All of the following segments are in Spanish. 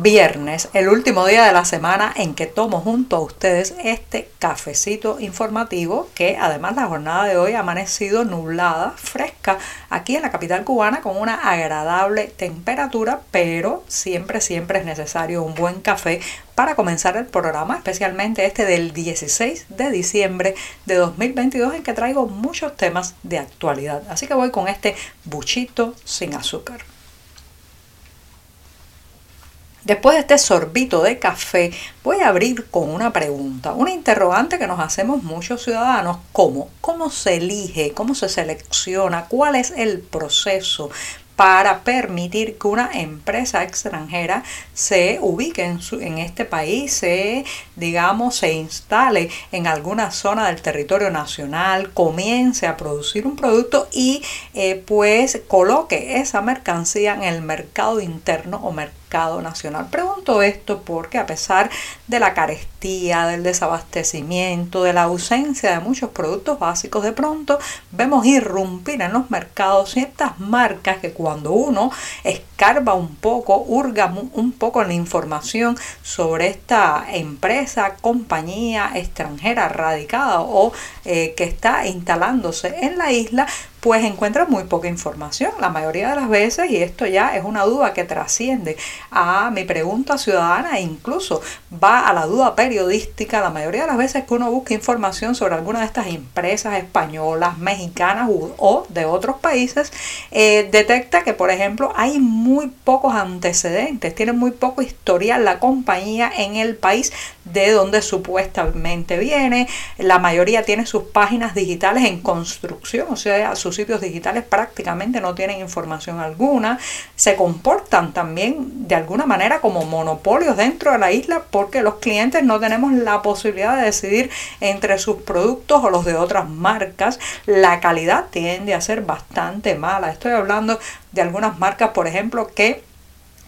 Viernes, el último día de la semana en que tomo junto a ustedes este cafecito informativo que además la jornada de hoy ha amanecido nublada, fresca aquí en la capital cubana con una agradable temperatura, pero siempre, siempre es necesario un buen café para comenzar el programa, especialmente este del 16 de diciembre de 2022 en que traigo muchos temas de actualidad. Así que voy con este buchito sin azúcar. Después de este sorbito de café, voy a abrir con una pregunta, una interrogante que nos hacemos muchos ciudadanos. ¿Cómo? ¿Cómo se elige? ¿Cómo se selecciona? ¿Cuál es el proceso? para permitir que una empresa extranjera se ubique en, este país, se, digamos, se instale en alguna zona del territorio nacional, comience a producir un producto y eh, pues coloque esa mercancía en el mercado interno o mercado nacional. Pregunto esto porque a pesar de la carestía, del desabastecimiento, de la ausencia de muchos productos básicos, de pronto vemos irrumpir en los mercados ciertas marcas que cuando uno escarba un poco, hurga un poco la información sobre esta empresa, compañía extranjera radicada o eh, que está instalándose en la isla, pues encuentra muy poca información la mayoría de las veces y esto ya es una duda que trasciende a mi pregunta ciudadana e incluso va a la duda periodística la mayoría de las veces que uno busca información sobre alguna de estas empresas españolas, mexicanas o de otros países, eh, detecta que por ejemplo hay muy pocos antecedentes, tiene muy poco historial la compañía en el país de donde supuestamente viene, la mayoría tiene sus páginas digitales en construcción, o sea, sus sitios digitales prácticamente no tienen información alguna, se comportan también de alguna manera como monopolios dentro de la isla porque los clientes no tenemos la posibilidad de decidir entre sus productos o los de otras marcas. La calidad tiende a ser bastante mala. Estoy hablando de algunas marcas, por ejemplo, que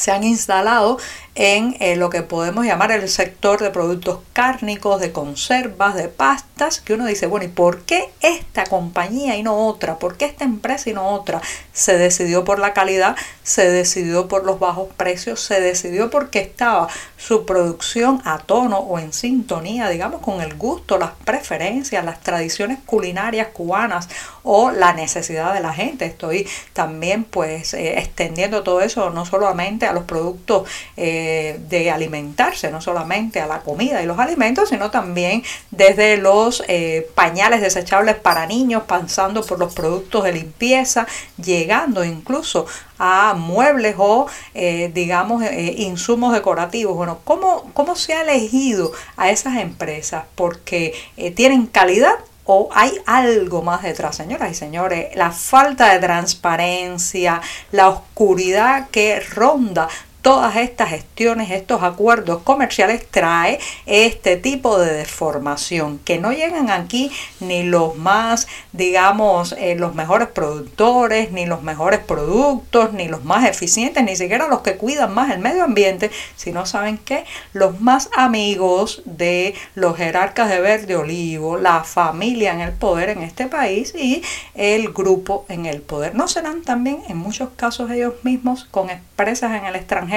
se han instalado en eh, lo que podemos llamar el sector de productos cárnicos, de conservas, de pastas, que uno dice, bueno, ¿y por qué esta compañía y no otra? ¿Por qué esta empresa y no otra? Se decidió por la calidad, se decidió por los bajos precios, se decidió porque estaba su producción a tono o en sintonía, digamos, con el gusto, las preferencias, las tradiciones culinarias cubanas o la necesidad de la gente. Estoy también pues eh, extendiendo todo eso no solamente a los productos eh, de alimentarse, no solamente a la comida y los alimentos, sino también desde los eh, pañales desechables para niños, pasando por los productos de limpieza, llegando incluso a muebles o, eh, digamos, eh, insumos decorativos. Bueno, ¿cómo, ¿cómo se ha elegido a esas empresas? Porque tienen calidad o hay algo más detrás, señoras y señores, la falta de transparencia, la oscuridad que ronda todas estas gestiones, estos acuerdos comerciales trae este tipo de deformación, que no llegan aquí ni los más, digamos, eh, los mejores productores, ni los mejores productos, ni los más eficientes, ni siquiera los que cuidan más el medio ambiente, sino saben que los más amigos de los jerarcas de verde olivo, la familia en el poder en este país y el grupo en el poder. ¿No serán también en muchos casos ellos mismos con empresas en el extranjero?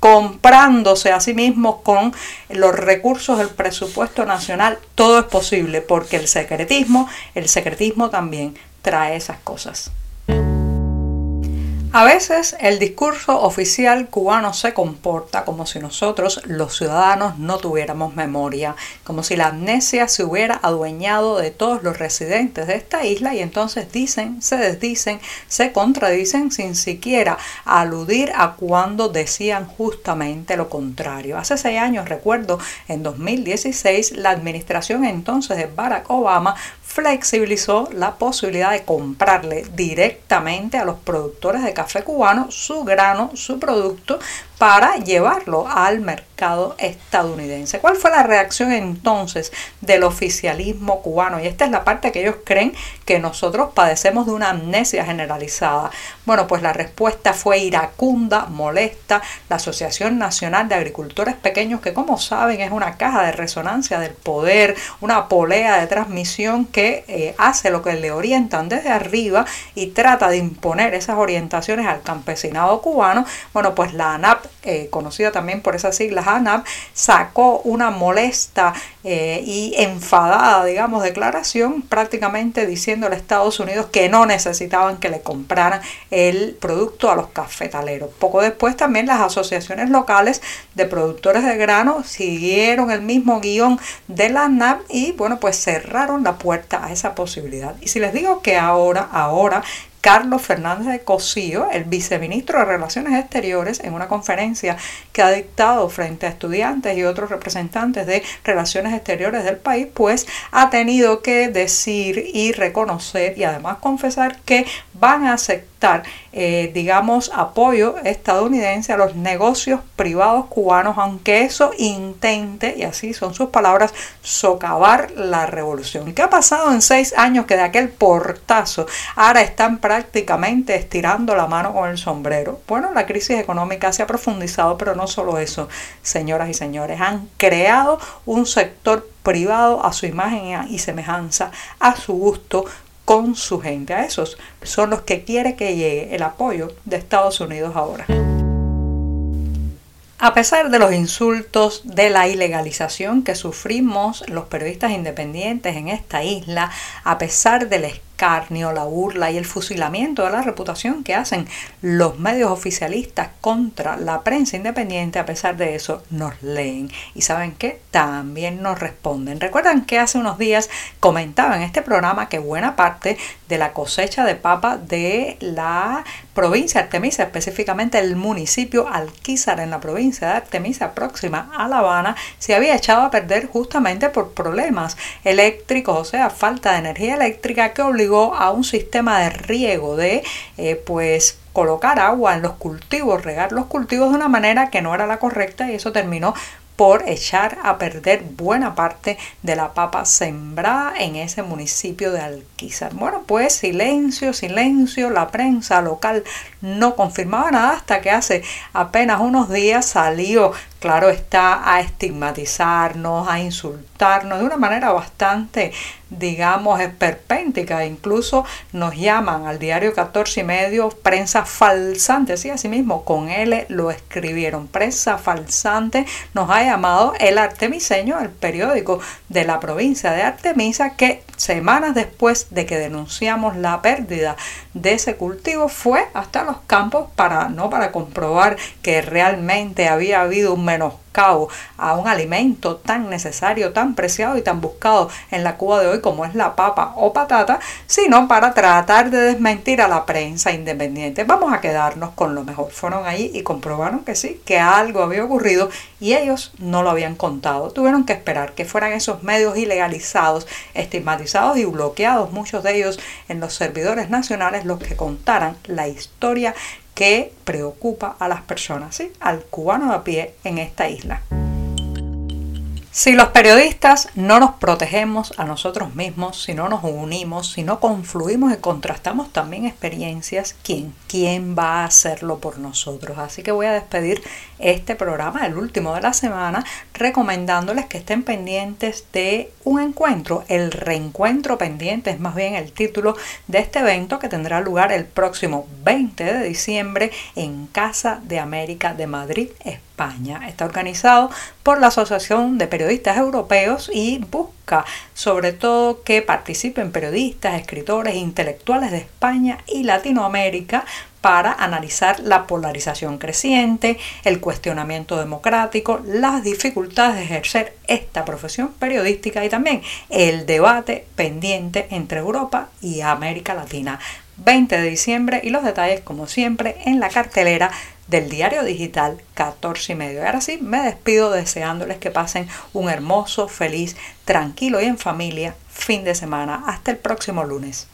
Comprándose a sí mismos con los recursos del presupuesto nacional, todo es posible porque el secretismo, el secretismo también trae esas cosas. A veces el discurso oficial cubano se comporta como si nosotros, los ciudadanos, no tuviéramos memoria, como si la amnesia se hubiera adueñado de todos los residentes de esta isla y entonces dicen, se desdicen, se contradicen sin siquiera aludir a cuando decían justamente lo contrario. Hace seis años, recuerdo, en 2016, la administración entonces de Barack Obama flexibilizó la posibilidad de comprarle directamente a los productores de café cubano su grano, su producto, para llevarlo al mercado estadounidense. ¿Cuál fue la reacción entonces del oficialismo cubano? Y esta es la parte que ellos creen que nosotros padecemos de una amnesia generalizada. Bueno, pues la respuesta fue iracunda, molesta. La Asociación Nacional de Agricultores Pequeños, que como saben es una caja de resonancia del poder, una polea de transmisión que eh, hace lo que le orientan desde arriba y trata de imponer esas orientaciones al campesinado cubano. Bueno, pues la ANAP eh, conocida también por esas siglas ANAP, sacó una molesta eh, y enfadada, digamos, declaración prácticamente diciendo a Estados Unidos que no necesitaban que le compraran el producto a los cafetaleros. Poco después también las asociaciones locales de productores de grano siguieron el mismo guion de la ANAP y bueno, pues cerraron la puerta a esa posibilidad. Y si les digo que ahora, ahora Carlos Fernández de Cosío, el viceministro de Relaciones Exteriores, en una conferencia que ha dictado frente a estudiantes y otros representantes de Relaciones Exteriores del país, pues ha tenido que decir y reconocer y además confesar que van a aceptar, eh, digamos, apoyo estadounidense a los negocios privados cubanos, aunque eso intente, y así son sus palabras, socavar la revolución. ¿Y qué ha pasado en seis años que de aquel portazo ahora están prácticamente estirando la mano con el sombrero? Bueno, la crisis económica se ha profundizado, pero no solo eso, señoras y señores, han creado un sector privado a su imagen y semejanza, a su gusto, con su gente. A esos son los que quiere que llegue el apoyo de Estados Unidos ahora. A pesar de los insultos de la ilegalización que sufrimos los periodistas independientes en esta isla, a pesar del escarnio, la burla y el fusilamiento de la reputación que hacen los medios oficialistas contra la prensa independiente, a pesar de eso nos leen y saben que también nos responden. Recuerdan que hace unos días comentaba en este programa que buena parte de la cosecha de papa de la provincia de Artemisa, específicamente el municipio Alquizar en la provincia de Artemisa próxima a La Habana, se había echado a perder justamente por problemas eléctricos, o sea, falta de energía eléctrica que obligó a un sistema de riego, de eh, pues colocar agua en los cultivos, regar los cultivos de una manera que no era la correcta y eso terminó por echar a perder buena parte de la papa sembrada en ese municipio de Alquizar. Bueno, pues silencio, silencio, la prensa local no confirmaba nada hasta que hace apenas unos días salió claro está, a estigmatizarnos, a insultarnos de una manera bastante, digamos, esperpéntica. Incluso nos llaman al diario 14 y medio prensa falsante, sí, así mismo, con L lo escribieron. Prensa falsante nos ha llamado el Artemiseño, el periódico de la provincia de Artemisa, que semanas después de que denunciamos la pérdida de ese cultivo fue hasta los campos para no para comprobar que realmente había habido un menoscabo a un alimento tan necesario, tan preciado y tan buscado en la Cuba de hoy como es la papa o patata, sino para tratar de desmentir a la prensa independiente. Vamos a quedarnos con lo mejor. Fueron allí y comprobaron que sí, que algo había ocurrido y ellos no lo habían contado. Tuvieron que esperar que fueran esos medios ilegalizados, estigmatizados y bloqueados, muchos de ellos en los servidores nacionales, los que contaran la historia que preocupa a las personas, ¿sí? al cubano a pie en esta isla. Si los periodistas no nos protegemos a nosotros mismos, si no nos unimos, si no confluimos y contrastamos también experiencias, ¿quién, quién va a hacerlo por nosotros? Así que voy a despedir este programa, el último de la semana, recomendándoles que estén pendientes de un encuentro, el reencuentro pendiente, es más bien el título de este evento que tendrá lugar el próximo 20 de diciembre en Casa de América de Madrid, España. Está organizado por la Asociación de Periodistas Europeos y busca sobre todo que participen periodistas, escritores intelectuales de España y Latinoamérica para analizar la polarización creciente, el cuestionamiento democrático, las dificultades de ejercer esta profesión periodística y también el debate pendiente entre Europa y América Latina. 20 de diciembre y los detalles como siempre en la cartelera del diario digital 14 y medio. Ahora sí, me despido deseándoles que pasen un hermoso, feliz, tranquilo y en familia fin de semana. Hasta el próximo lunes.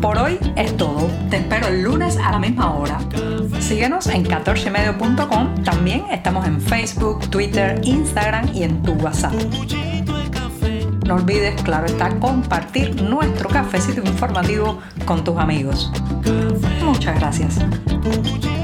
Por hoy es todo. Te espero el lunes a la misma hora. Síguenos en 14medio.com. También estamos en Facebook, Twitter, Instagram y en tu WhatsApp. No olvides, claro está, compartir nuestro cafecito informativo con tus amigos. Muchas gracias.